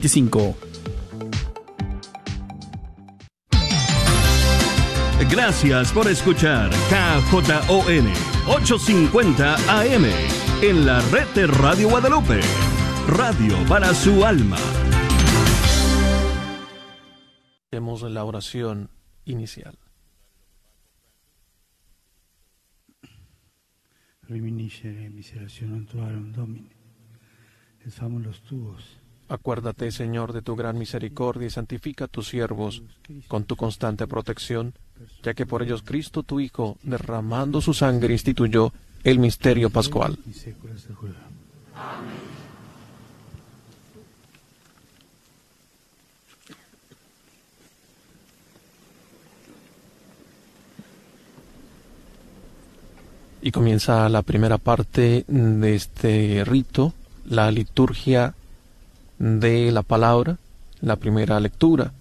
25. Gracias por escuchar KJON 850 AM en la red de Radio Guadalupe. Radio para su alma. Hacemos la oración inicial. Reminiscere miserationem tuarum Domine, et famulos tuos, Acuérdate, Señor, de tu gran misericordia y santifica a tus siervos con tu constante protección, ya que por ellos Cristo, tu Hijo, derramando su sangre, instituyó el misterio pascual. Y comienza la primera parte de este rito, la liturgia de la palabra, la primera lectura.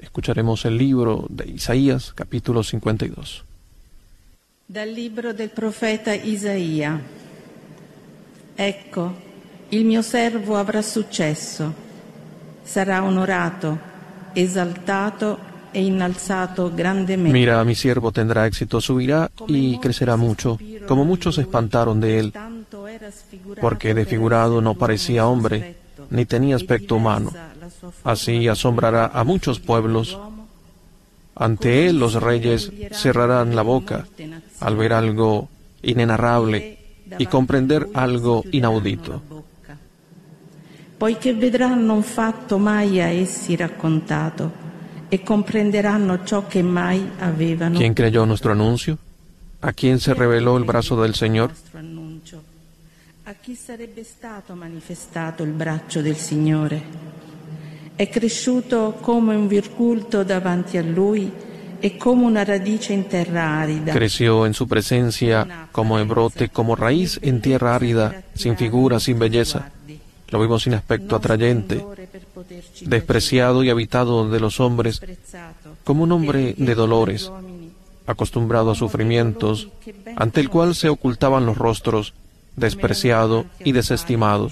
Escucharemos el libro de Isaías, capítulo 52. Dal libro del profeta Isaia. Ecco, il mio servo avrà successo, sarà onorato, esaltato e innalzato grandemente. Mira, mi siervo tendrá éxito, subirá y crecerá mucho, como muchos se espantaron de él, porque desfigurado no parecía hombre, ni tenía aspecto humano. Así asombrará a muchos pueblos. Ante él los reyes cerrarán la boca al ver algo inenarrable y comprender algo inaudito. Poiché vedranno un fatto mai a essi raccontato e comprenderanno ciò che mai avevano ¿Quién creyó nuestro anuncio? ¿A quién se reveló el brazo del Señor? A chi sarebbe stato manifestato il braccio del Signore? È cresciuto come un virgulto davanti a lui e come una radice in terra arida. Creció en su presencia como en brote, como raíz en tierra árida, sin figura, sin belleza. Lo vimos sin aspecto atrayente, despreciado y habitado de los hombres, como un hombre de dolores, acostumbrado a sufrimientos, ante el cual se ocultaban los rostros, despreciado y desestimado.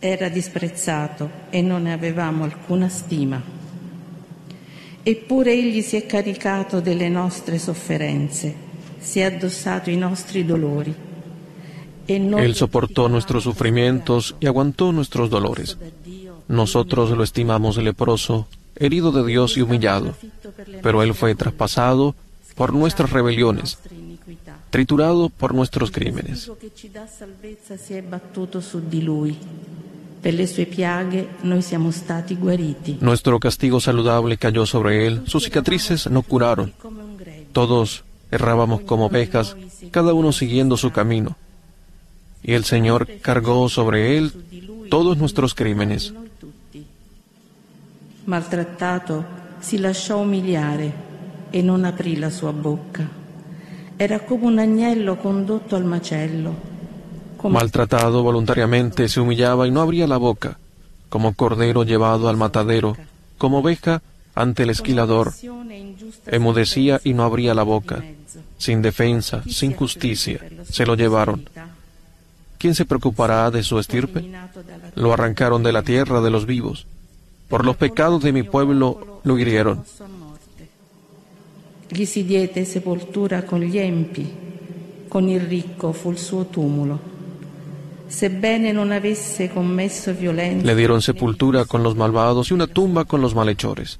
Era disprezzato e non ne avevamo alcuna stima. Eppure egli si è caricato delle nostre sofferenze, si è addossato i nostri dolori. E noi Él soportó nuestros sufrimientos y aguantó nuestros dolores. Nosotros lo estimamos leproso, herido de Dios y humillado, pero Él fue traspasado por nuestras rebeliones, triturado por nuestros crímenes. Nuestro castigo saludable cayó sobre Él, sus cicatrices no curaron. Todos errábamos como ovejas, cada uno siguiendo su camino. Y el Señor cargó sobre Él todos nuestros crímenes. Maltrattato, si lasciò umiliare e non aprì la sua bocca. Era come un agnello condotto al macello. Maltratado voluntariamente, se humillaba y no abría la boca, como cordero llevado al matadero, como oveja ante el esquilador, emudecía y no abría la boca, sin defensa, sin justicia, se lo llevaron. ¿Quién se preocupará de su estirpe? Lo arrancaron de la tierra de los vivos. Por los pecados de mi pueblo lo hirieron. Gli si con gli empi, con il ricco fu suo tumulo. Sebbene non avesse commesso violenza, Le dieron sepultura con los malvados y una tumba con los malhechores,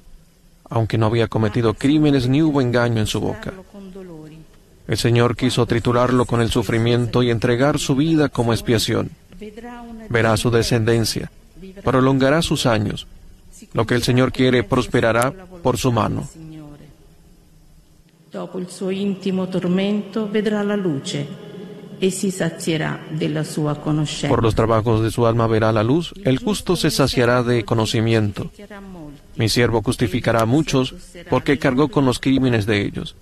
aunque no había cometido crímenes ni hubo engaño en su boca. El Señor quiso triturarlo con el sufrimiento y entregar su vida como expiación. Verá su descendencia, prolongará sus años. Lo que el Señor quiere prosperará por su mano. Dopo il suo intimo tormento vedrà la luce e si sazierà della sua conoscenza. Por los trabajos de su alma verá la luz, el justo se saciará de conocimiento. Mi siervo justificará a muchos porque cargó con los crímenes de ellos.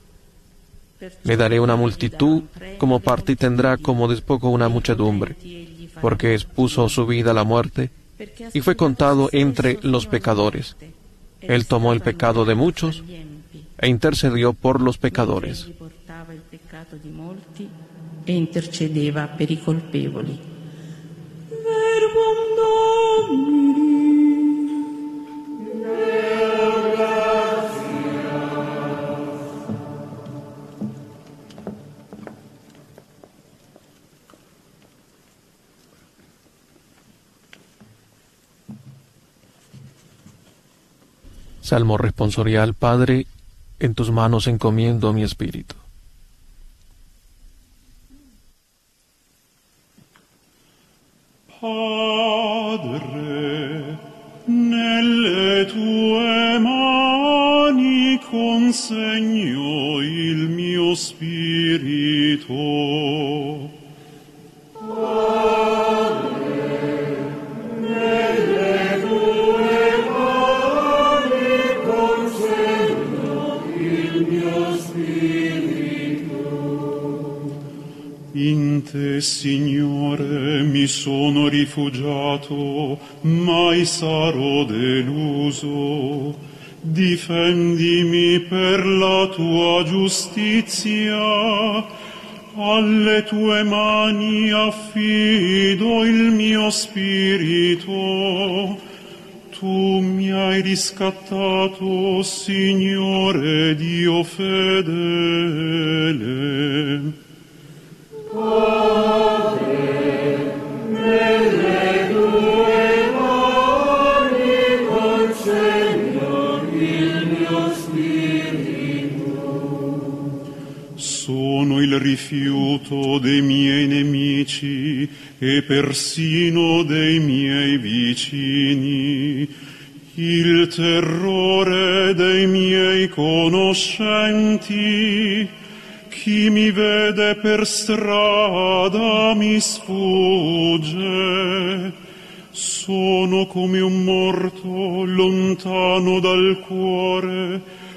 Le daré una multitud como parte y tendrá como despojo una muchedumbre, porque expuso su vida a la muerte y fue contado entre los pecadores. Él tomó el pecado de muchos e intercedió por los pecadores. E intercedeva per i colpevoli. Salmo responsorial Padre, en tus manos encomiendo mi espíritu. Padre, nelle tue mani consegno il mio spirito. Rifugiato, mai sarò deluso. Difendimi per la tua giustizia, alle tue mani affido il mio spirito. Tu mi hai riscattato, Signore Dio fedele. Sono il rifiuto dei miei nemici e persino dei miei vicini, il terrore dei miei conoscenti. Chi mi vede per strada mi sfugge. Sono come un morto lontano dal cuore,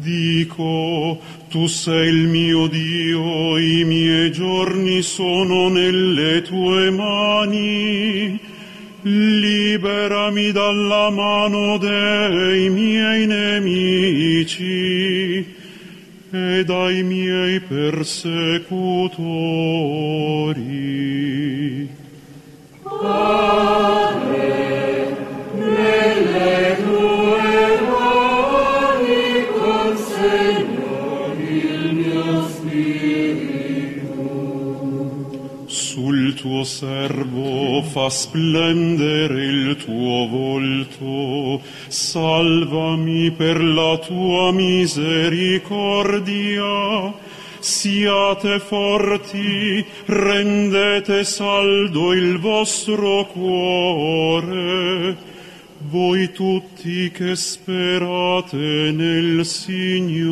Dico, tu sei il mio Dio, i miei giorni sono nelle tue mani. Liberami dalla mano dei miei nemici e dai miei persecutori. Sul tuo servo fa splendere il tuo volto, salvami per la tua misericordia. Siate forti, rendete saldo il vostro cuore, voi tutti che sperate nel Signore.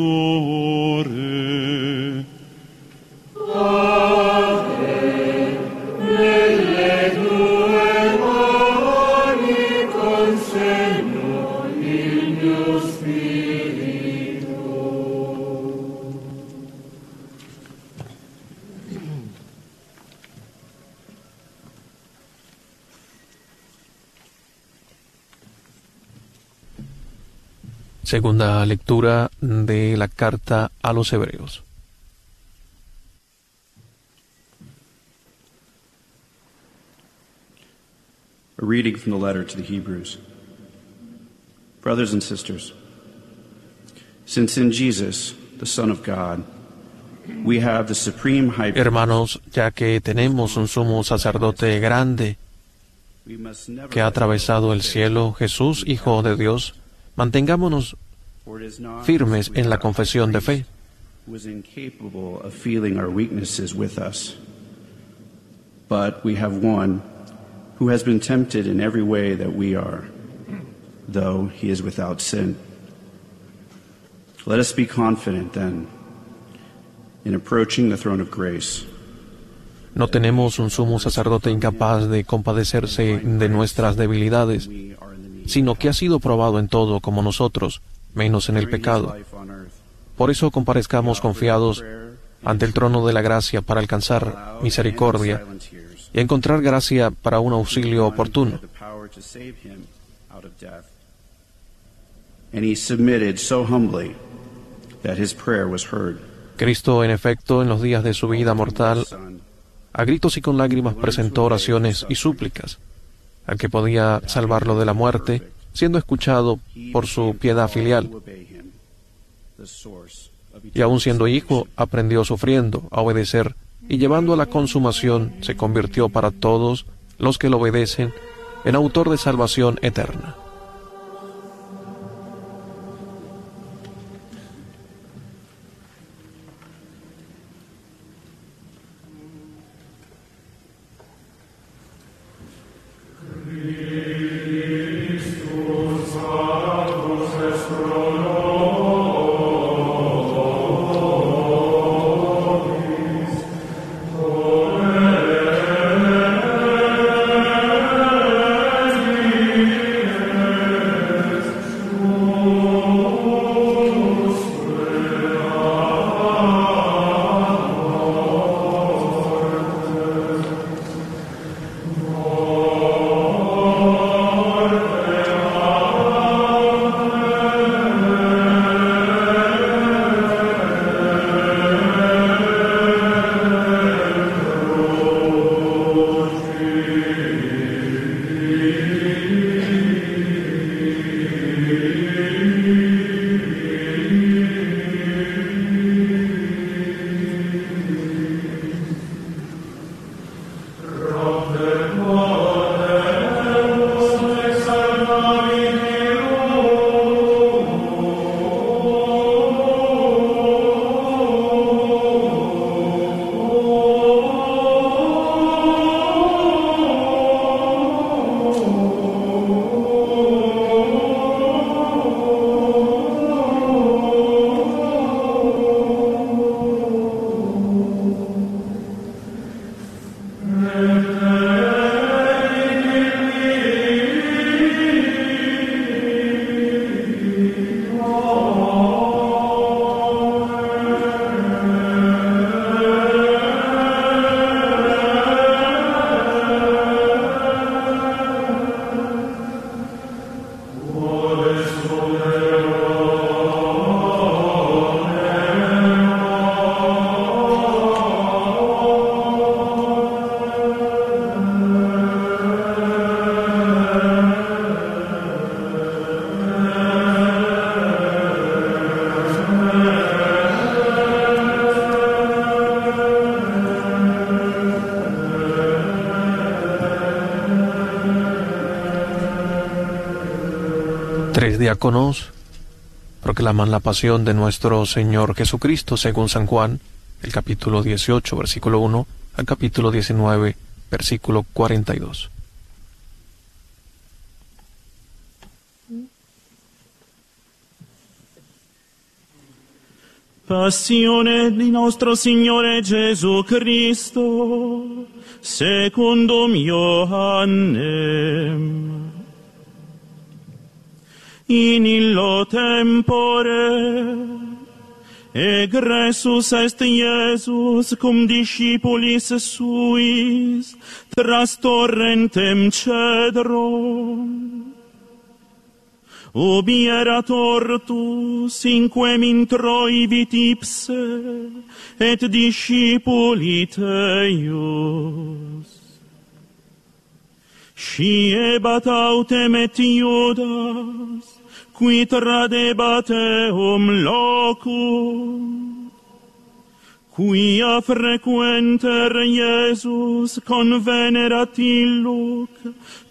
Segunda lectura de la carta a los Hebreos. A reading from the letter to the Hebrews. Brothers and sisters, since in Jesus, the Son of God, we have the supreme high priest, Hermanos, ya que tenemos un sumo sacerdote grande que ha atravesado el cielo, Jesús, Hijo de Dios, mantengámonos firmes en la confesión de fe. is incapable of feeling our weaknesses with us. But we have one who has been tempted in every way that we are, though he is without sin. Let us be confident then in approaching the throne of grace. No tenemos un sumo sacerdote incapaz de compadecerse de nuestras debilidades, sino que ha sido probado en todo como nosotros, menos en el pecado. Por eso comparezcamos confiados ante el trono de la gracia para alcanzar misericordia y encontrar gracia para un auxilio oportuno. Cristo, en efecto, en los días de su vida mortal, a gritos y con lágrimas presentó oraciones y súplicas al que podía salvarlo de la muerte, siendo escuchado por su piedad filial. Y aun siendo hijo, aprendió sufriendo a obedecer y llevando a la consumación se convirtió para todos los que lo obedecen en autor de salvación eterna. Tres diáconos proclaman la pasión de nuestro Señor Jesucristo según San Juan, el capítulo 18, versículo 1 al capítulo 19, versículo 42. Passione di nostro Signore Gesù Cristo, secundum Ioannem. in illo tempore. Egressus est Iesus cum discipulis suis tras torrentem cedrom. Ubi erat ortus in quem introivit ipse et discipuli teius. Sciebat autem et Iudas qui tradebateum locum, quia frequenter Iesus convenerat illuc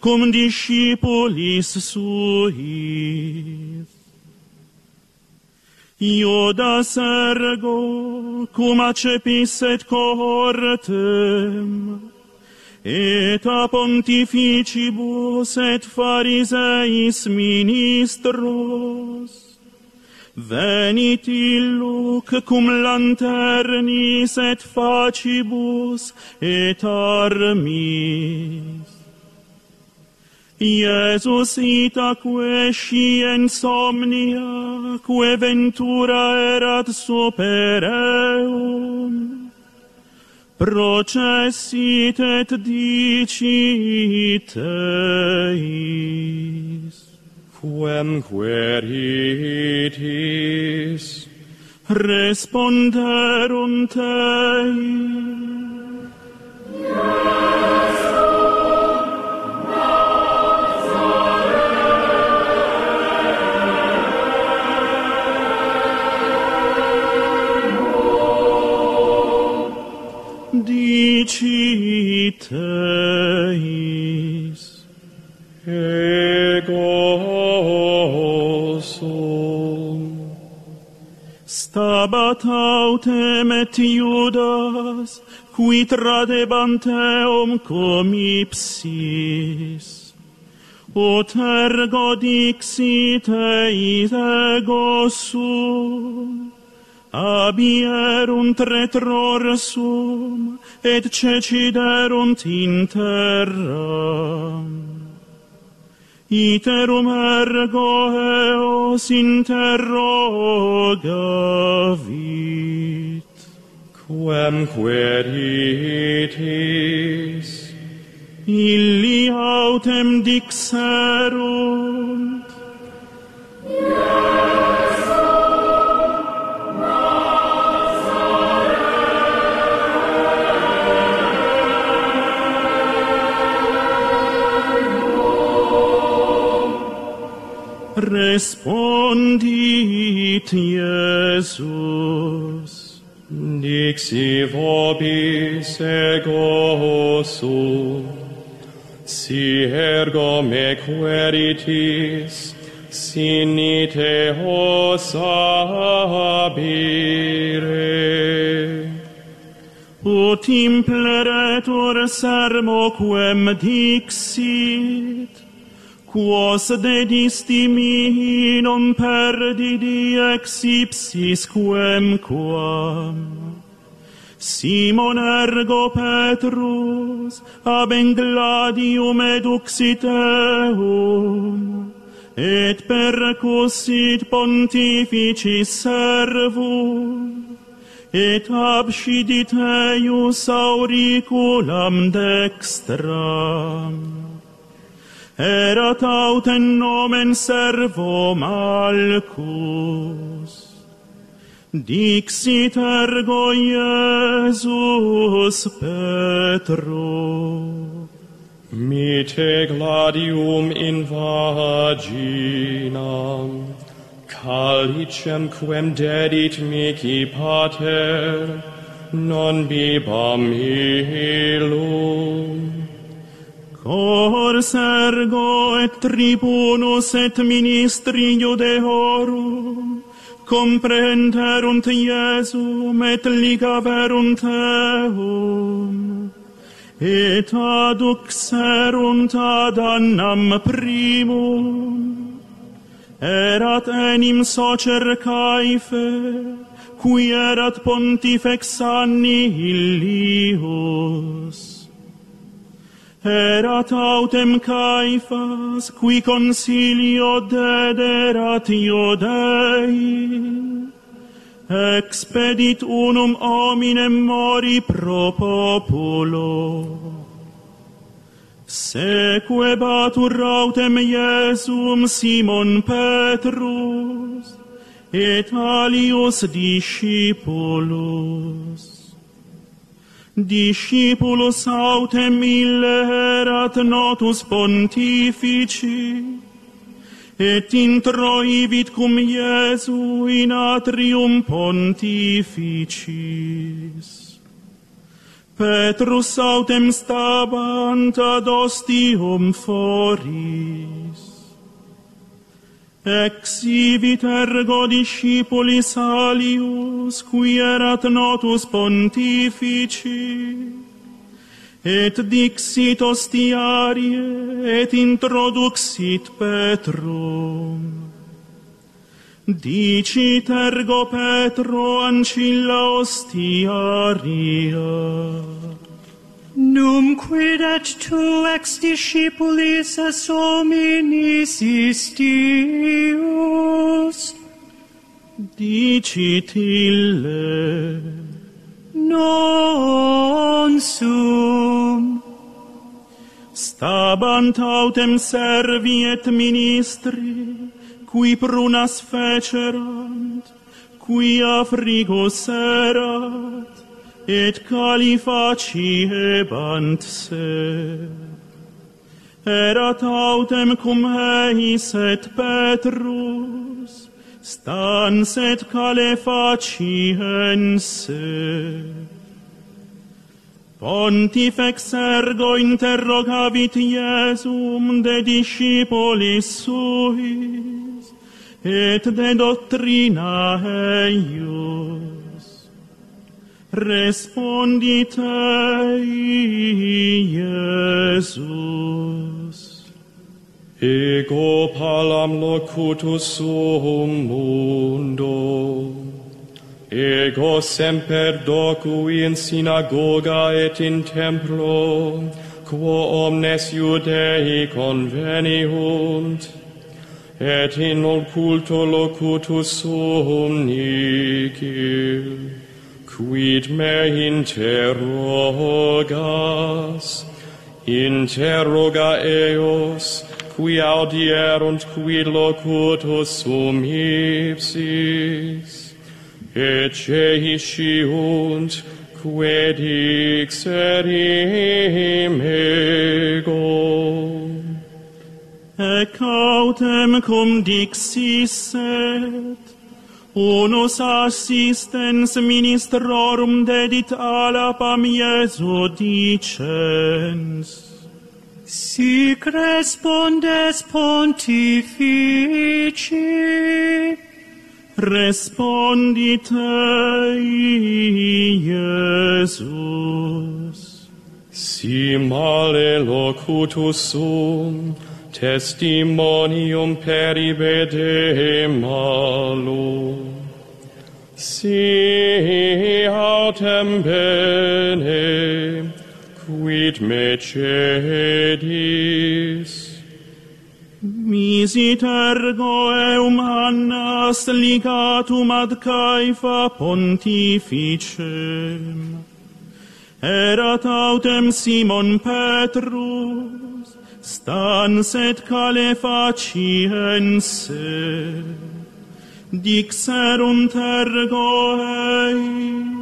cum discipulis suis. Ioda ergo cum accepis et cohortem, Eta pontificibus et fariseis ministros, venit illuc cum lanternis et facibus et armis. Iesus itaque sciens somnia, que ventura erat super eum, processit et dicit eis. Quem queritis, Responderunt eis. Yes. Teis ego sum. Stabat autem et iudas qui tradebant eum cum ipsis ut ergo dixit eis ego sum abierunt retror sum, et ceciderunt in terra. Iterum ergo eos interrogavit. Quem queritis, illi autem dixerunt. respondit Iesus. Dixi vobis ego sum, si ergo me queritis, sinite hos habire. Ut impleretur sermo quem dixit, quos dedisti mihi non perdidi ex ipsis quemquam. Simon ergo Petrus ab Engladium eduxit eum, et percussit pontificis servum, et abscidit eius auriculam dextram erat autem nomen servo malcus. Dixit ergo Iesus Petro, Mite gladium in vaginam, calicem quem dedit mici pater, non bibam illum cor sergo et tribunus et ministri judeorum, comprenderunt Iesum et ligaverunt eum, et aduxerunt ad annam primum, erat enim socer caife, qui erat pontifex anni illius, erat autem Caifas, qui consilio dederat iodei. expedit unum hominem mori pro populo. Sequebatur autem Iesum Simon Petrus, et alios discipulus discipulus autem illerat notus pontifici, et introivit cum Iesu in atrium pontificis. Petrus autem stabant ad ostium foris, Exivit ergo discipulis alius, qui erat notus pontifici, et dixit ostiarie, et introduxit Petrum. Dicit ergo Petro ancilla ostiaria, Num quid et tu ex discipulis es hominis istius, dicit ille, non sum. Stabant autem servi et ministri, qui prunas fecerant, qui afrigo serat, et califaci ebant se. Erat autem cum eis et Petrus, stans et calefaci en se. Pontifex ergo interrogavit Iesum de discipolis suis, et de doctrina eius. Respondite, Iesus. Ego palam locutus suum mundo. Ego semper docui in synagoga et in templo, quo omnes Iudei conveniunt, et in occulto locutus suum nicil quid me interrogas, interroga eos, qui audierunt qui locutus sum ipsis, et sciunt, quid dixerim ego. Ec autem cum dixisset, Unus assistens ministrorum dedit alapam Iesu dicens. Sic respondes pontifici, respondite Iesus. Si male locutus sum, testimonium peribede malo. Si autem bene, quid me cedis, Misit ergo eum annas ligatum ad Caifa pontificem. Erat autem Simon Petrus, stans et calefaciense dixerunt ergo eis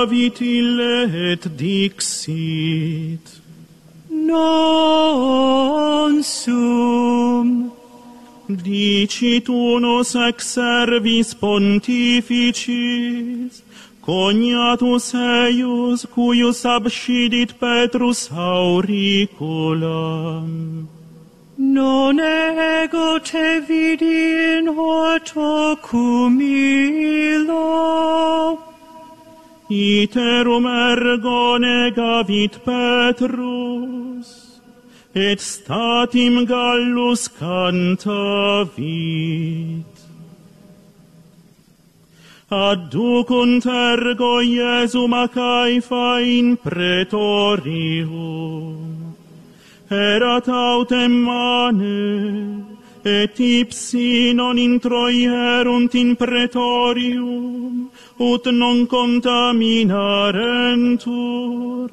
David ille et dixit non sum dicit unus ex servis pontificis cognatus eius cuius abscidit Petrus auriculam non ego te vidi in horto cum illo iterum ergo negavit Petrus, et statim Gallus cantavit. Adducunt ergo Iesum a Caifa in pretorium, erat autem mane, et ipsi non introierunt in pretorium, ut non contaminarentur,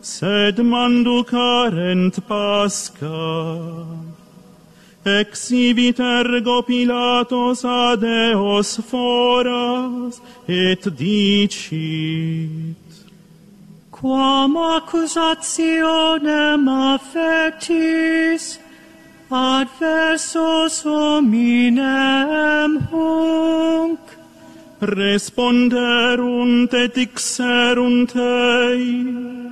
sed manducarent pasca. Exhibit ergo Pilatos ad eos foras, et dicit, Quam accusationem affectis, adversos hominem hunc, responderunt et ixerunt ei.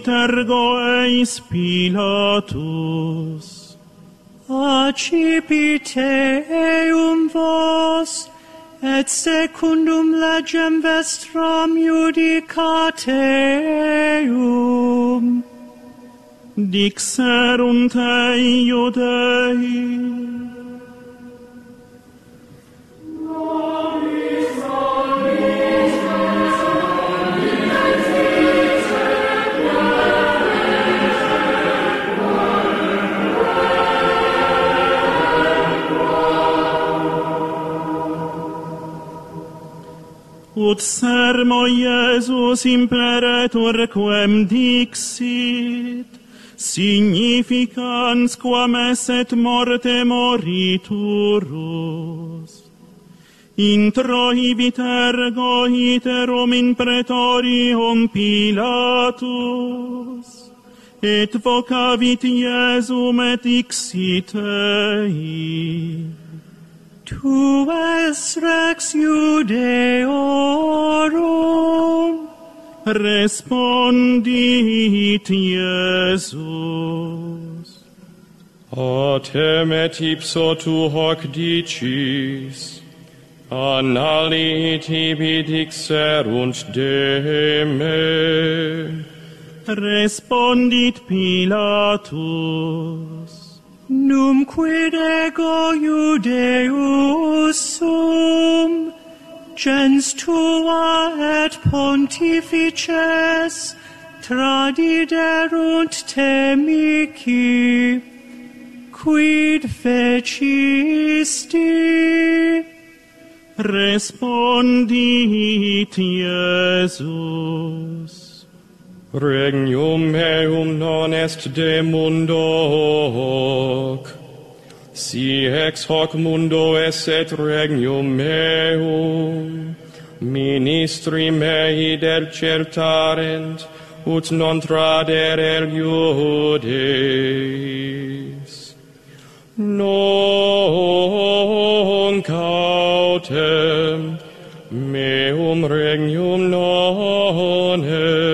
itergo eis Pilatus. Accipite eum vos, et secundum legem vestram judicate eum. Dixerunt ei judei, ut sermo Iesus imperetur quem dixit, significans quam eset morte moriturus. Introhibit ergo iterum in pretorium Pilatus, et vocavit Iesum et ixit Tu es rex iudeorum, respondit Iesus. Otem et ipso tu hoc dicis, analit tibi dixerunt de me. Respondit Pilatus num quid ego Iudeus sum, gens tua et pontifices tradiderunt te mici, quid fecisti? Respondit Iesus. Regnum meum non est de mundo hoc, si ex hoc mundo eset regnum meum, ministri mei del certarent, ut non trader iudes. Non cautem, meum regnum non est,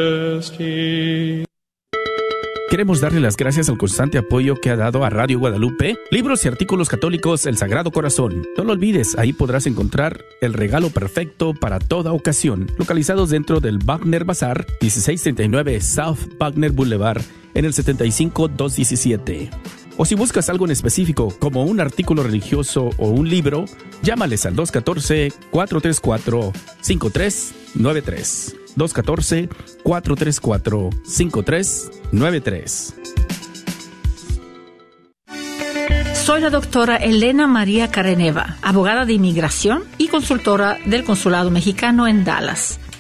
Queremos darle las gracias al constante apoyo que ha dado a Radio Guadalupe, libros y artículos católicos El Sagrado Corazón. No lo olvides, ahí podrás encontrar el regalo perfecto para toda ocasión, localizados dentro del Wagner Bazar, 1639 South Wagner Boulevard, en el 75217. O si buscas algo en específico, como un artículo religioso o un libro, llámales al 214-434-5393. 214-434-5393. Soy la doctora Elena María Careneva, abogada de inmigración y consultora del Consulado Mexicano en Dallas.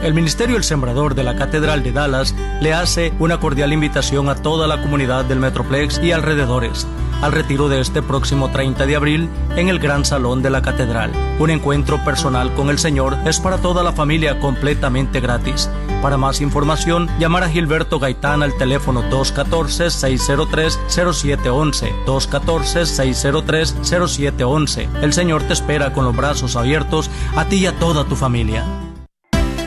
El Ministerio El Sembrador de la Catedral de Dallas le hace una cordial invitación a toda la comunidad del Metroplex y alrededores al retiro de este próximo 30 de abril en el Gran Salón de la Catedral. Un encuentro personal con el Señor es para toda la familia completamente gratis. Para más información, llamar a Gilberto Gaitán al teléfono 214-603-0711. 214-603-0711. El Señor te espera con los brazos abiertos a ti y a toda tu familia.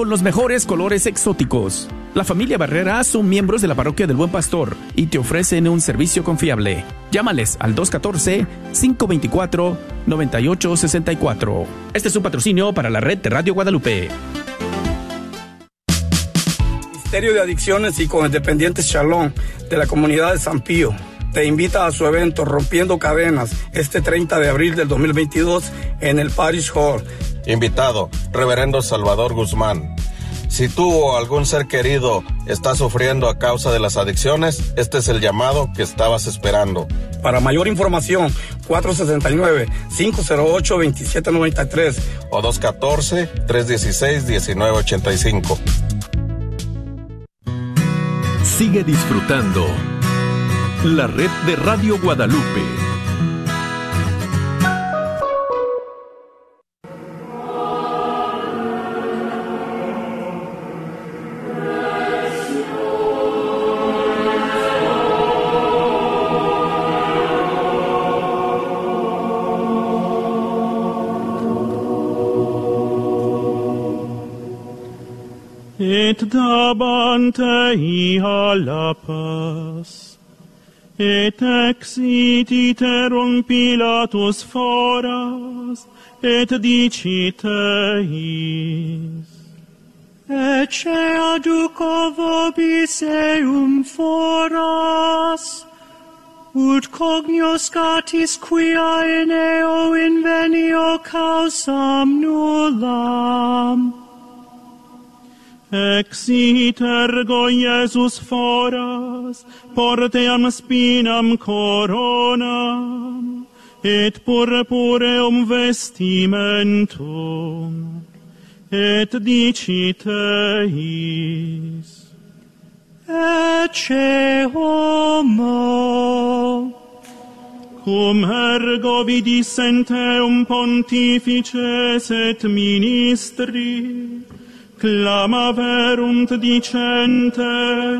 con los mejores colores exóticos. La familia Barrera son miembros de la parroquia del Buen Pastor y te ofrecen un servicio confiable. Llámales al 214-524-9864. Este es un patrocinio para la red de Radio Guadalupe. Ministerio de Adicciones y dependiente Shalom de la comunidad de San Pío te invita a su evento Rompiendo Cadenas este 30 de abril del 2022 en el Parish Hall. Invitado, Reverendo Salvador Guzmán Si tú o algún ser querido está sufriendo a causa de las adicciones, este es el llamado que estabas esperando. Para mayor información, 469-508-2793 o 214-316-1985. Sigue disfrutando la red de Radio Guadalupe Exit iterum Pilatus foras, et dicit eis. Ecce aduco vobis eum foras, ut cognoscatis quia in eo invenio causam nullam, Exit ergo Iesus foras, porteam spinam coronam, et purpureum vestimentum, et dicit eis, Ecce homo, cum ergo vidis enteum pontifices et ministris, clama verunt dicentes.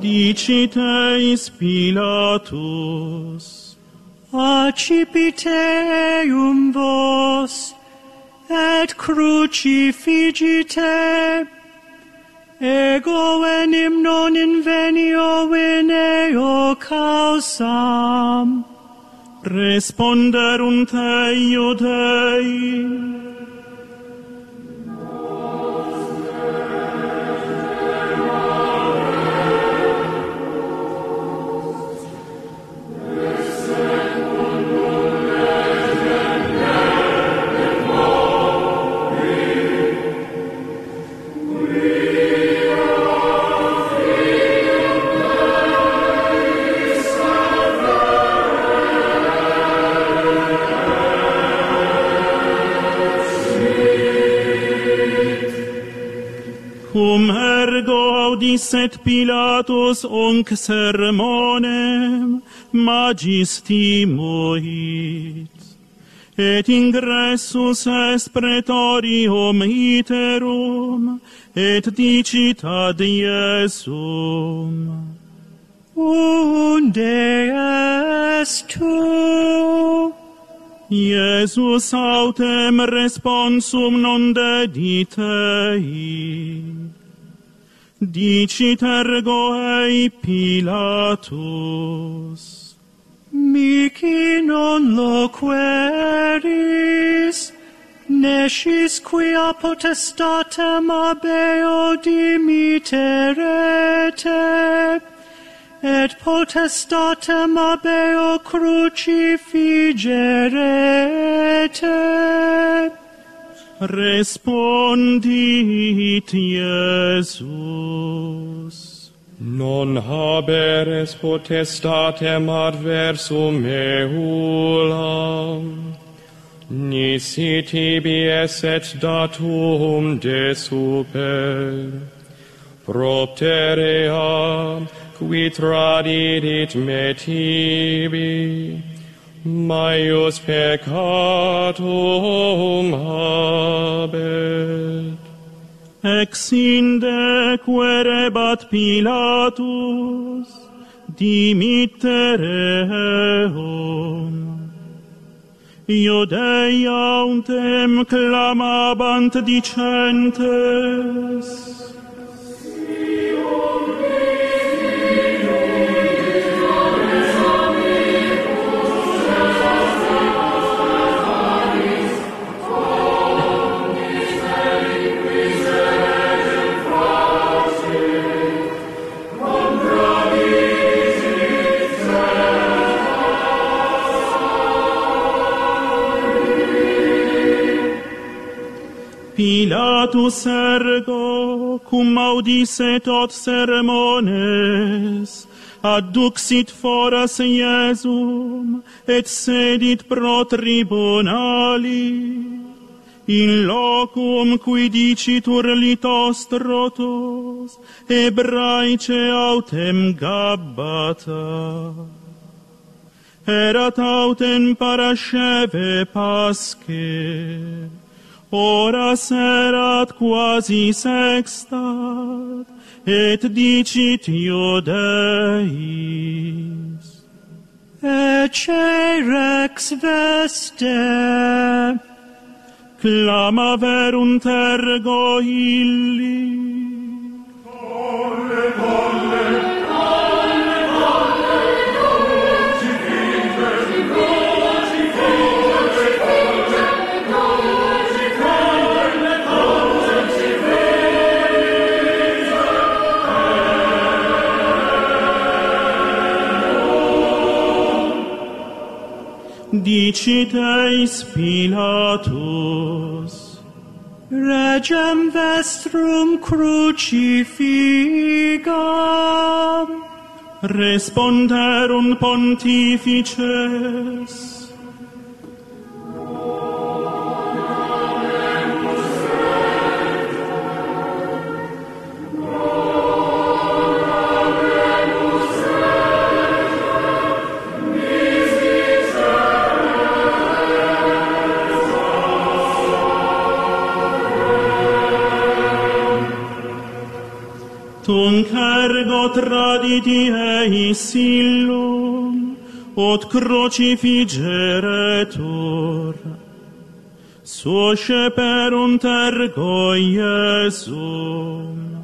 Dicite is Pilatus, accipiteum vos, et crucifigite, ego enim non invenio in eo causam, responderunt eo Dei, Eis et Pilatus unc sermonem magistimuit. Et ingressus est pretorium iterum, et dicit ad Iesum. Unde est tu? Iesus autem responsum non deditei dicit ergo ei Pilatus. Mici non loqueris, nescis quia potestatem abeo dimiterete, et potestatem ab eo crucifigerete respondit Iesus. Non haberes potestatem adversum eulam, nisi tibi eset datum de super, propterea, qui tradidit me tibi, maius peccatum habet. Ex inde querebat Pilatus, dimittere eum. Iudeia untem clamabant dicentes, Sion, Pilatus ergo cum audisset et sermones adduxit foras Iesum et sedit pro tribunali. In locum qui dicitur litostrotos hebraice autem gabbata. Erat autem parasceve pasce horas erat quasi sextat, et dicit Iodeis. Ecce rex veste, clama verunt ergo illis, dicit eis Pilatus, Regem vestrum crucifigam, responderunt pontifices, traditi eis illum, ot crucifigeretur. Suosce perunt ergo Iesum,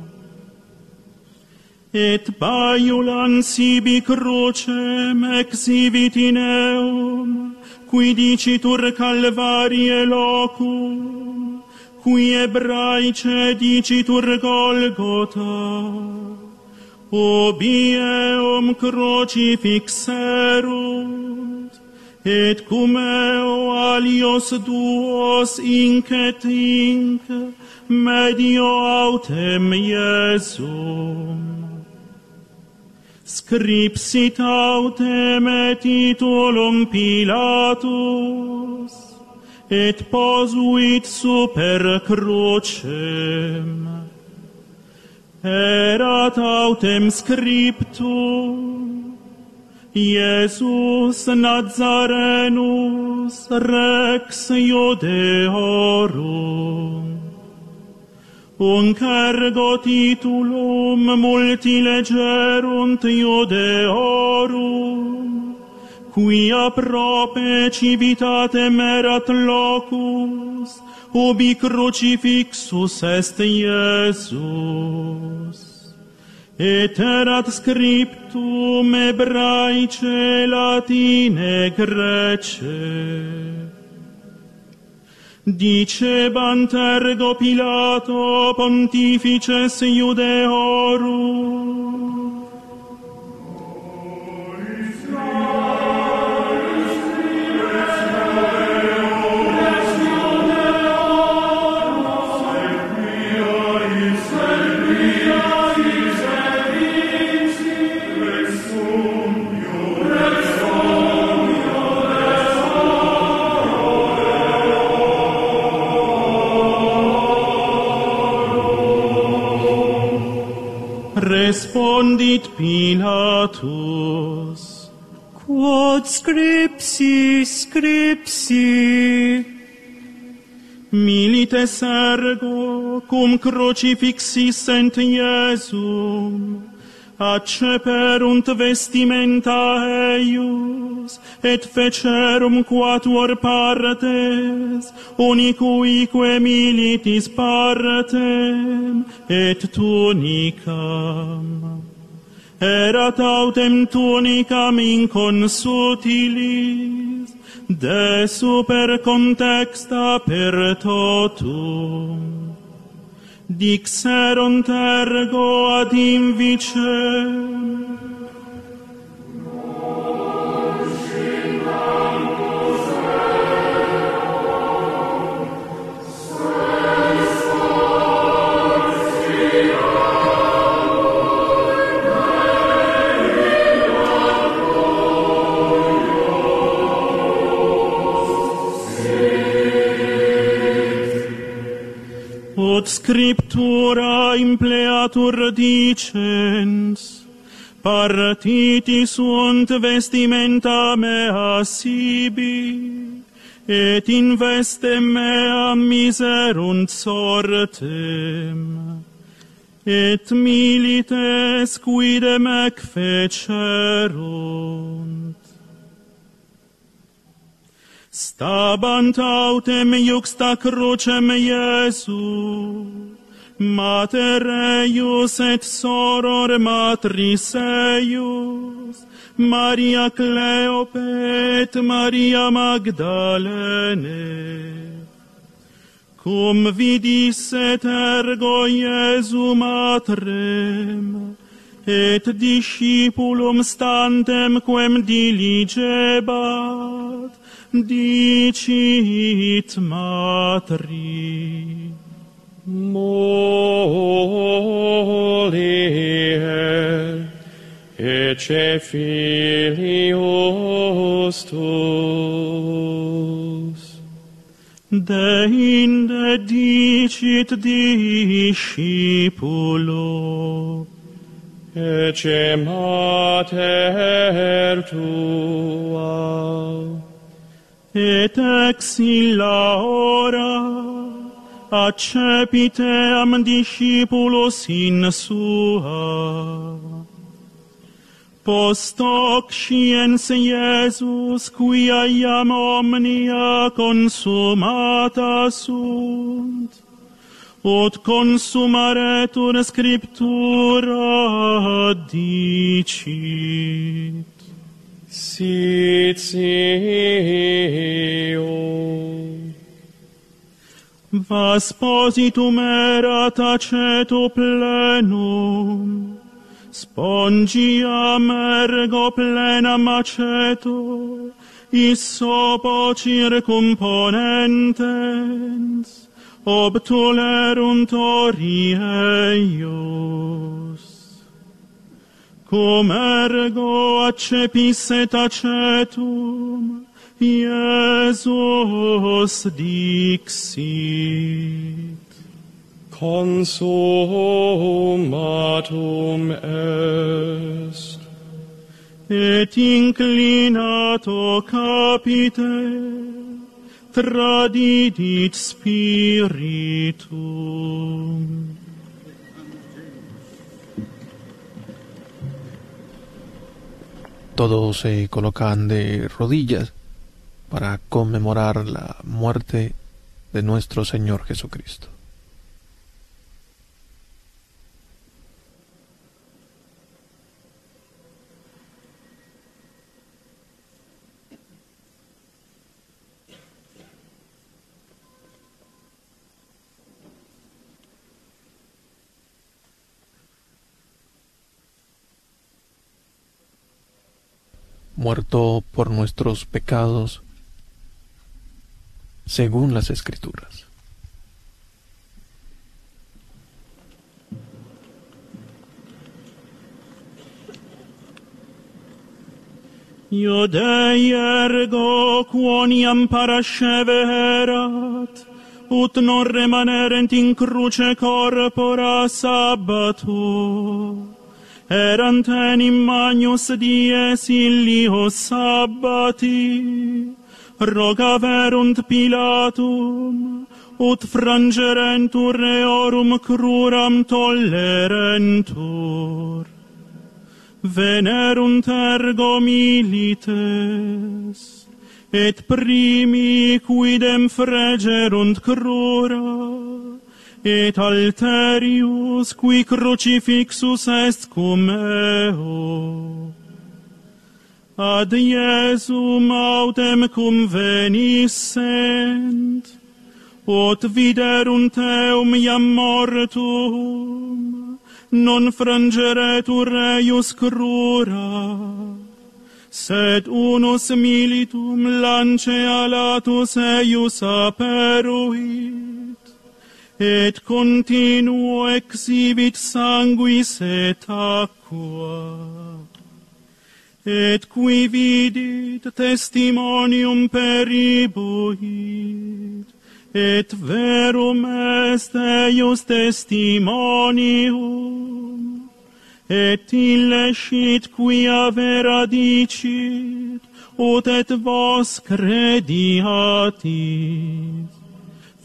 et baiulan sibi crucem exivit in eum, qui dicitur calvarie locum, qui ebraice dicitur Golgotha, obium crucifixerunt, et cum eo alios duos incetinc, medio autem Iesum. Scripsit autem et titulum Pilatus, et posuit super crucem, erat autem scriptum, Iesus Nazarenus Rex Iodeorum, un cargo titulum multilegerunt Iodeorum, quia prope civitatem erat locus, ubi crucifixus est Iesus. Et erat scriptum ebraice, latine, grece. Dicebant ergo Pilato pontifices Iudeorum, Respondit Pilatus, Quod scripsi, scripsi, Milites ergo, cum crucifixis ent Iesum, acceperunt vestimenta eius, Et fecerum quatuor partes, unicuique militis partem, et tunicam. Erat autem tunicam inconsutilis, de super contexta per totum. Dixerunt ergo ad invicem, ut scriptura impleatur dicens, partiti sunt vestimenta mea sibi, et in vestem mea miserunt sortem, et milites quidem ec fecerunt. Stabant autem iuxta crucem Iesu, Mater eius et soror matris eius, Maria Cleope et Maria Magdalene. Cum vidis et ergo Iesu matrem, et discipulum stantem quem diligebat, dicit matri Molie, ecce filius tuus. Deinde dicit discipulo ecce mater tua et ex illa ora accepite am discipulos in sua. Post hoc sciens Iesus, quia iam omnia consumata sunt, ut consumaretur scriptura dicit sit vas positum erat aceto plenum, spongiam ergo plenam aceto, issopo circumponentes, obtulerunt ori eius cum ergo accepis et acetum, Iesus dixit. Consumatum est. Et inclinato capite, tradidit spiritum. Todos se colocan de rodillas para conmemorar la muerte de nuestro Señor Jesucristo. Muerto por nuestros pecados, según las Escrituras. Io Dei ergo quoniam parasceverat, ut non remanerent in cruce corpora sabbato, erantem magnos dies illios sabbati, rogaverunt Pilatum, ut frangerentur reorum cruram tollerentur. Venerunt ergo milites, et primi quidem fregerunt crura, et alterius qui crucifixus est cum eo. Ad Iesum autem cum venissent, ot viderunt eum iam mortum, non frangeretur eius crura, sed unus militum lance alatus eius aperuit, et continuo exhibit sanguis et aqua. Et qui vidit testimonium peribuit, et verum est eius testimonium, et illecit quia vera dicit, ut et vos crediatis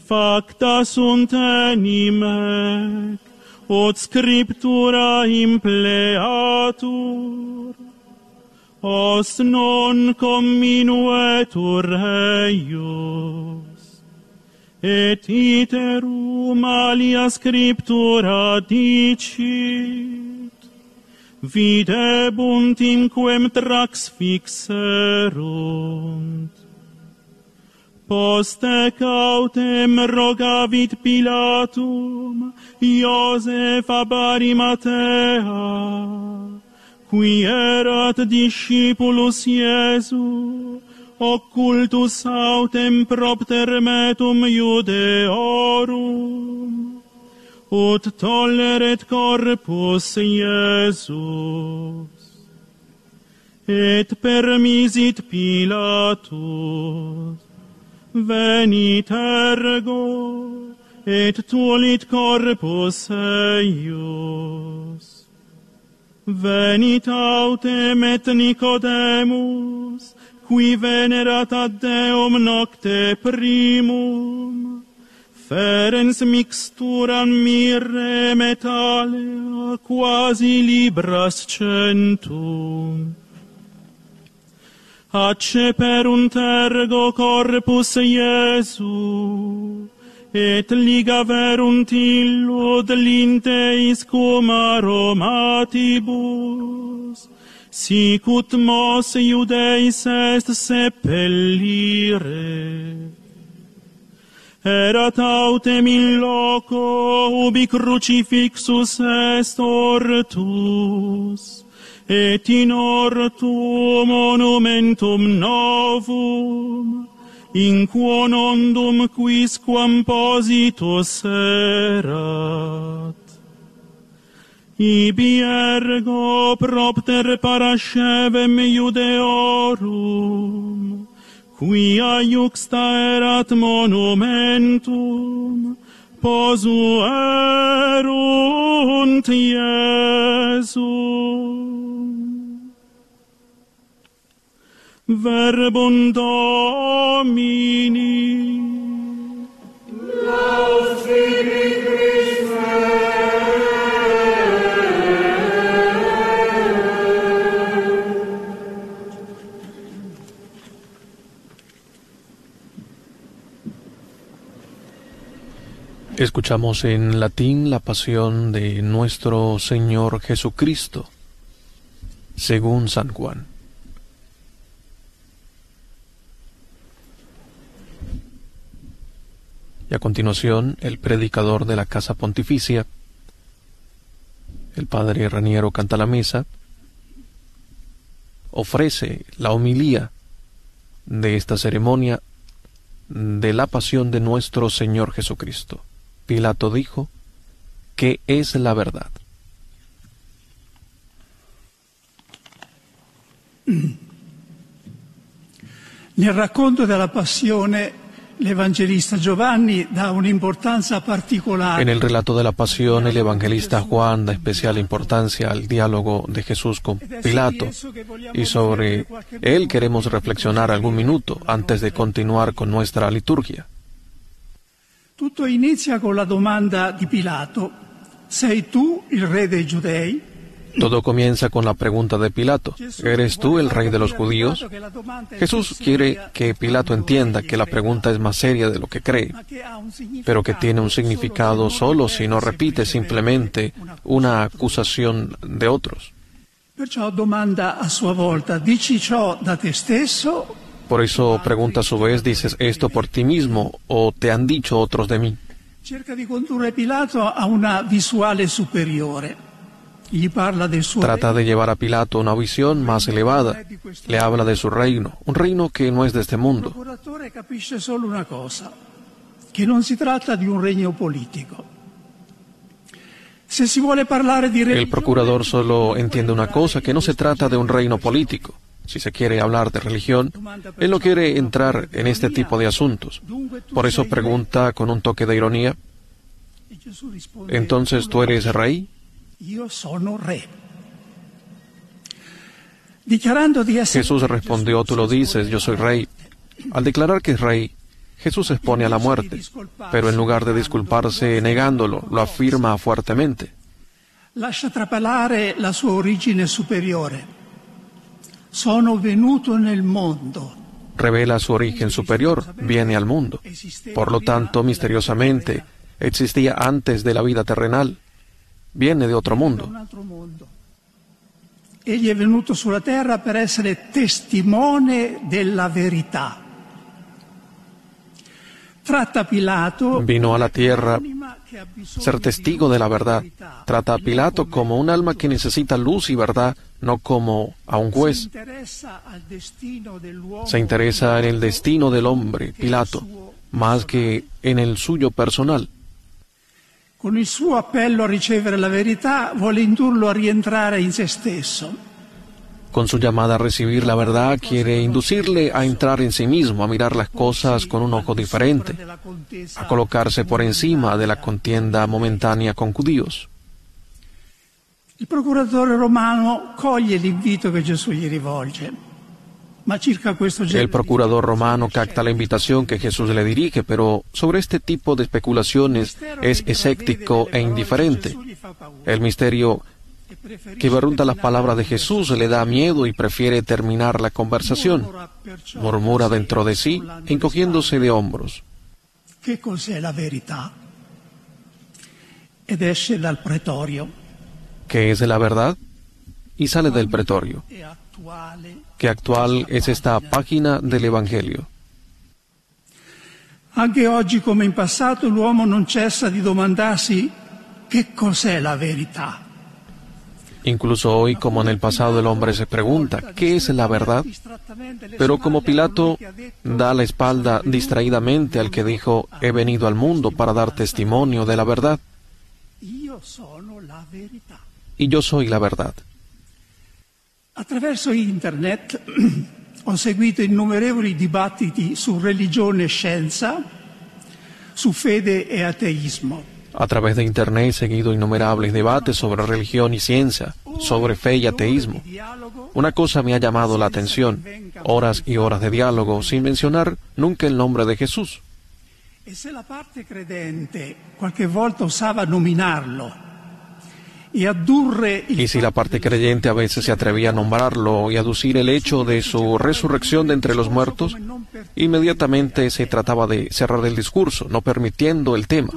facta sunt enim ec, scriptura impleatur, os non comminuetur eius, et iterum alia scriptura dicit, videbunt inquem trax fixerunt, Poste cautem rogavit Pilatum, Iosef ab Arimatea, qui erat discipulus Iesu, occultus autem propter metum Judeorum, ut tolleret corpus Iesus. Et permisit Pilatus, venit ergo, et tulit corpus eius. Venit autem et Nicodemus, qui venerat ad Deum nocte primum, ferens mixturam mirre metalea, quasi libras centum Ace per un tergo corpus Iesu, et liga verunt illud linteis cum aromatibus, sicut mos iudeis est sepellire. Erat autem in loco ubi crucifixus est ortus, et in ortu monumentum novum, in quo nondum quisquam positus erat. Ibi ergo propter parascevem iudeorum, quia iuxta erat monumentum, posuerunt Iesum. Verbum Domini. Escuchamos en latín la pasión de nuestro Señor Jesucristo, según San Juan. Y a continuación, el predicador de la Casa Pontificia, el Padre Raniero canta la misa, ofrece la homilía de esta ceremonia de la pasión de nuestro Señor Jesucristo. Pilato dijo, ¿qué es la verdad? Nel racconto della passione L'Evangelista Giovanni da un'importanza particolare. En el relato de la pasión, el evangelista Juan da especial importancia al diálogo de Jesús con Pilato y sobre él queremos reflexionar algún minuto antes de continuar con nuestra liturgia. Tutto inizia con la domanda di Pilato: Sei tu il re dei giudei? Todo comienza con la pregunta de Pilato, ¿eres tú el rey de los judíos? Jesús quiere que Pilato entienda que la pregunta es más seria de lo que cree, pero que tiene un significado solo si no repite simplemente una acusación de otros. Por eso pregunta a su vez, ¿dices esto por ti mismo o te han dicho otros de mí? Cerca condurre Pilato a una superiore. Trata de llevar a Pilato una visión más elevada. Le habla de su reino, un reino que no es de este mundo. El procurador solo entiende una cosa, que no se trata de un reino político. si se quiere hablar de religión, él no quiere entrar en este tipo de asuntos. Por eso pregunta con un toque de ironía, entonces tú eres rey? Io sono re. Jesús respondió, tú lo dices, yo soy rey. Al declarar que es rey, Jesús expone a la muerte, pero en lugar de disculparse negándolo, lo afirma fuertemente. Lascia trapelare la sua origine superiore. Sono venuto nel mondo. Revela su origen superior, viene al mundo. Por lo tanto, misteriosamente, existía antes de la vida terrenal. Viene de otro mundo. Egli è venuto sulla terra per essere testimone della verità. Tratta Pilato Vino a la tierra ser testigo de la verdad. Trata a Pilato como un alma que necesita luz y verdad, no como a un juez. Se interesa en el destino del hombre, Pilato, más que en el suyo personal. Con il suo appello a ricevere la verità vuole indurlo a rientrare in se stesso. Con su llamada a recibir la verdad quiere inducirle a entrar en sí mismo, a mirar las cosas con un ojo diferente, a colocarse por encima de la contienda momentánea con judíos. Il procuratore romano coglie l'invito che Gesù gli rivolge. El procurador romano capta la invitación que Jesús le dirige, pero sobre este tipo de especulaciones es escéptico e indiferente. El misterio que pregunta las palabras de Jesús le da miedo y prefiere terminar la conversación. Murmura dentro de sí, encogiéndose de hombros. Che cos'è la verità? Ed esce dal pretorio. ¿Qué es la verdad? Y sale del pretorio. Qué actual es esta página del Evangelio. Anche oggi come in passato l'uomo non cessa di domandarsi che cos'è la verità. Incluso hoy, como en el pasado, el hombre se pregunta, ¿qué es la verdad? Pero como Pilato da la espalda distraídamente al que dijo, he venido al mundo para dar testimonio de la verdad. Y yo soy la verdad. Attraverso internet ho seguito innumerevoli dibattiti su religione e scienza, su fede e ateismo. A través de Internet he seguido innumerables debates sobre religión y ciencia, sobre fe y ateísmo. Una cosa me ha llamado la atención, horas y horas de diálogo sin mencionar nunca el nombre de Jesús. E se la parte credente qualche volta osava nominarlo y si la parte creyente a veces se atrevía a nombrarlo y aducir el hecho de su resurrección de entre los muertos, inmediatamente se trataba de cerrar el discurso, no permitiendo el tema.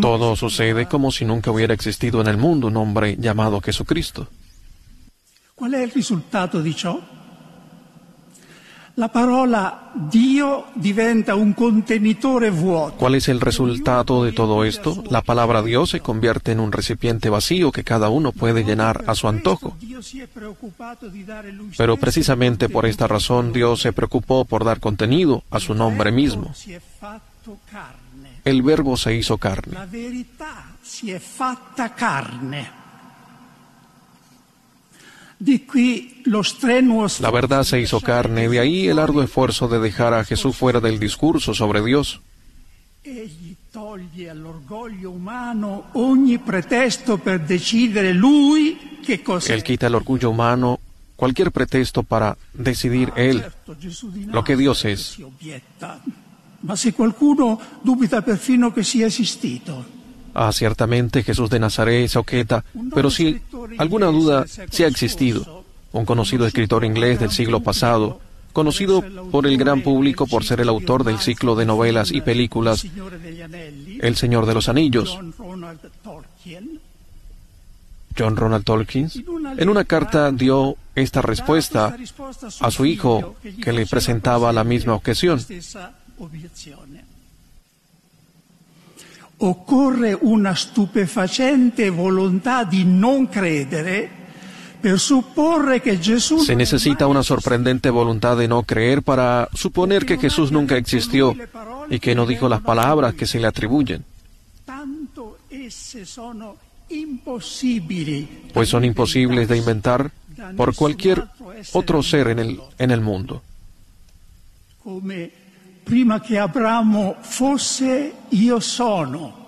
Todo sucede como si nunca hubiera existido en el mundo un hombre llamado Jesucristo. Qual è il risultato di ciò? La parola Dio diventa un contenitore vuoto. ¿Cuál es el resultado de todo esto? La palabra Dios se convierte en un recipiente vacío que cada uno puede llenar a su antojo. Pero precisamente por esta razón Dios se preocupó por dar contenido a su nombre mismo. El verbo se hizo carne. La verità si è fatta carne. Di qui lo strenuo La verdad se hizo carne, de ahí el arduo esfuerzo de dejar a Jesús fuera del discurso sobre Dios. Él quita el orgullo humano, cualquier pretexto para decidir Él Gesù di lo que Dios es. Ma se qualcuno dubita perfino che sia esistito, Ah, ciertamente Jesús de Nazaret se objeto, pero si alguna duda sí ha existido. Un conocido escritor inglés del siglo pasado, conocido por el gran público por ser el autor del ciclo de novelas y películas El Señor de los Anillos, John Ronald Tolkien, en una carta dio esta respuesta a su hijo que le presentaba la misma objeción. Occorre una stupefacente volontà di non credere per supporre che Gesù Se necesita una sorprendente voluntad de no creer para suponer que Jesús nunca existió y que no dijo las palabras que se le atribuyen, pues son imposibles de inventar por cualquier otro ser en el, en el mundo. Prima che Abramo fosse io sono.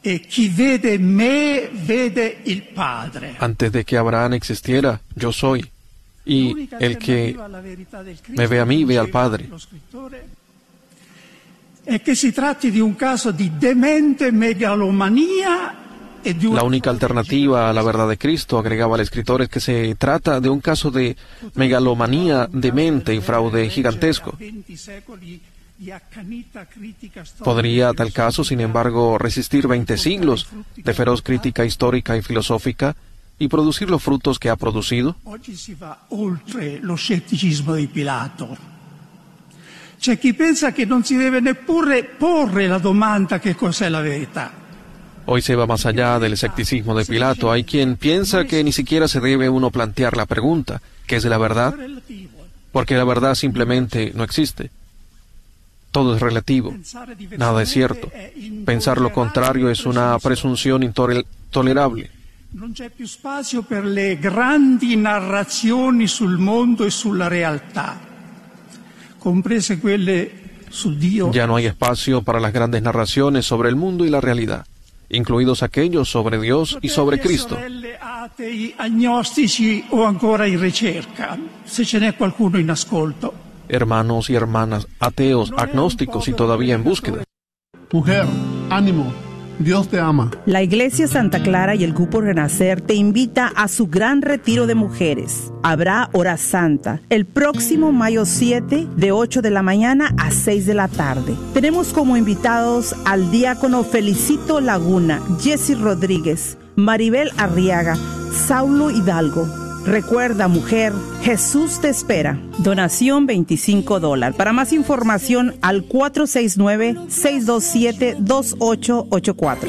E chi vede me vede il Padre. Antes de que Abraham existiera, yo soy. Y el que me ve a mí, ve al Padre. è che si tratti di un caso di demente megalomania e La única alternativa a la verdad de Cristo, agregaba el escritor, es que se trata de un caso de megalomanía, demente y fraude gigantesco. 20 secoli di accanita critica storica Podría tal caso, sin embargo, resistir 20 siglos de feroz crítica histórica y filosófica y producir los frutos que ha producido? C'è chi pensa che non si deve neppure porre la domanda che cos'è la verità. Hoy se va más allá del escepticismo de Pilato. Hay quien piensa que ni siquiera se debe uno plantear la pregunta, ¿qué es la verdad? Porque la verdad simplemente no existe. Todo es relativo, nada es cierto. Pensar lo contrario es una presunción intolerable. Non c'è più spazio per le grandi narrazioni sul mondo e sulla realtà, comprese quelle su Dio Ya no hay espacio para las grandes narraciones sobre el mundo y la realidad, incluidos aquellos sobre Dios y sobre Cristo. Hermanos y hermanas, ateos, agnósticos y todavía en búsqueda. Mujer, ánimo, Dios te ama. La Iglesia Santa Clara y el Grupo Renacer te invita a su gran retiro de mujeres. Habrá hora santa el próximo mayo 7 de 8 de la mañana a 6 de la tarde. Tenemos como invitados al diácono Felicito Laguna, Jesse Rodríguez, Maribel Arriaga, Saulo Hidalgo. Recuerda, mujer, Jesús te espera. Donación 25 dólares. Para más información al 469-627-2884.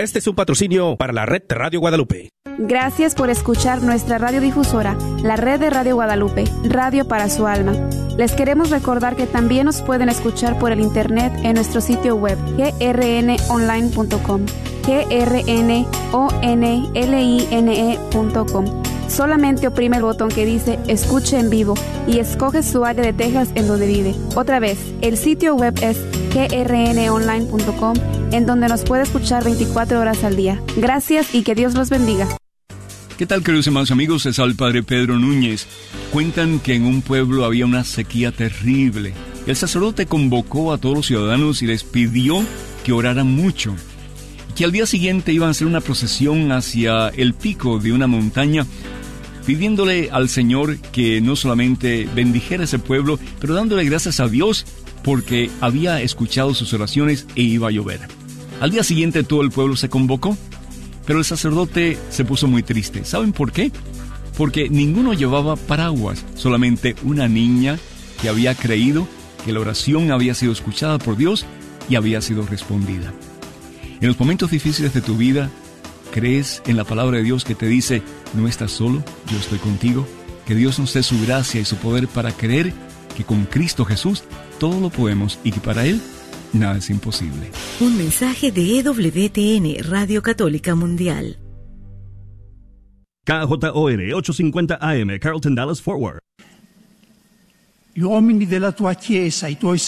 Este es un patrocinio para la red Radio Guadalupe. Gracias por escuchar nuestra radiodifusora, la red de Radio Guadalupe, Radio para su alma. Les queremos recordar que también nos pueden escuchar por el internet en nuestro sitio web grnonline.com, grnonline.com. Solamente oprime el botón que dice Escuche en vivo y escoge su área de Texas en donde vive. Otra vez, el sitio web es grnonline.com en donde nos puede escuchar 24 horas al día. Gracias y que Dios los bendiga. ¿Qué tal, queridos hermanos amigos? Es el Padre Pedro Núñez. Cuentan que en un pueblo había una sequía terrible. El sacerdote convocó a todos los ciudadanos y les pidió que oraran mucho. Que al día siguiente iban a hacer una procesión hacia el pico de una montaña pidiéndole al Señor que no solamente bendijera ese pueblo, pero dándole gracias a Dios porque había escuchado sus oraciones e iba a llover. Al día siguiente todo el pueblo se convocó, pero el sacerdote se puso muy triste. ¿Saben por qué? Porque ninguno llevaba paraguas, solamente una niña que había creído que la oración había sido escuchada por Dios y había sido respondida. En los momentos difíciles de tu vida, ¿crees en la palabra de Dios que te dice, no estás solo, yo estoy contigo? Que Dios nos dé su gracia y su poder para creer que con Cristo Jesús todo lo podemos y que para Él nada es imposible. Un mensaje de EWTN, Radio Católica Mundial. KJOR 850 AM, Carlton Dallas Forward. Gli uomini della tua chiesa, i tuoi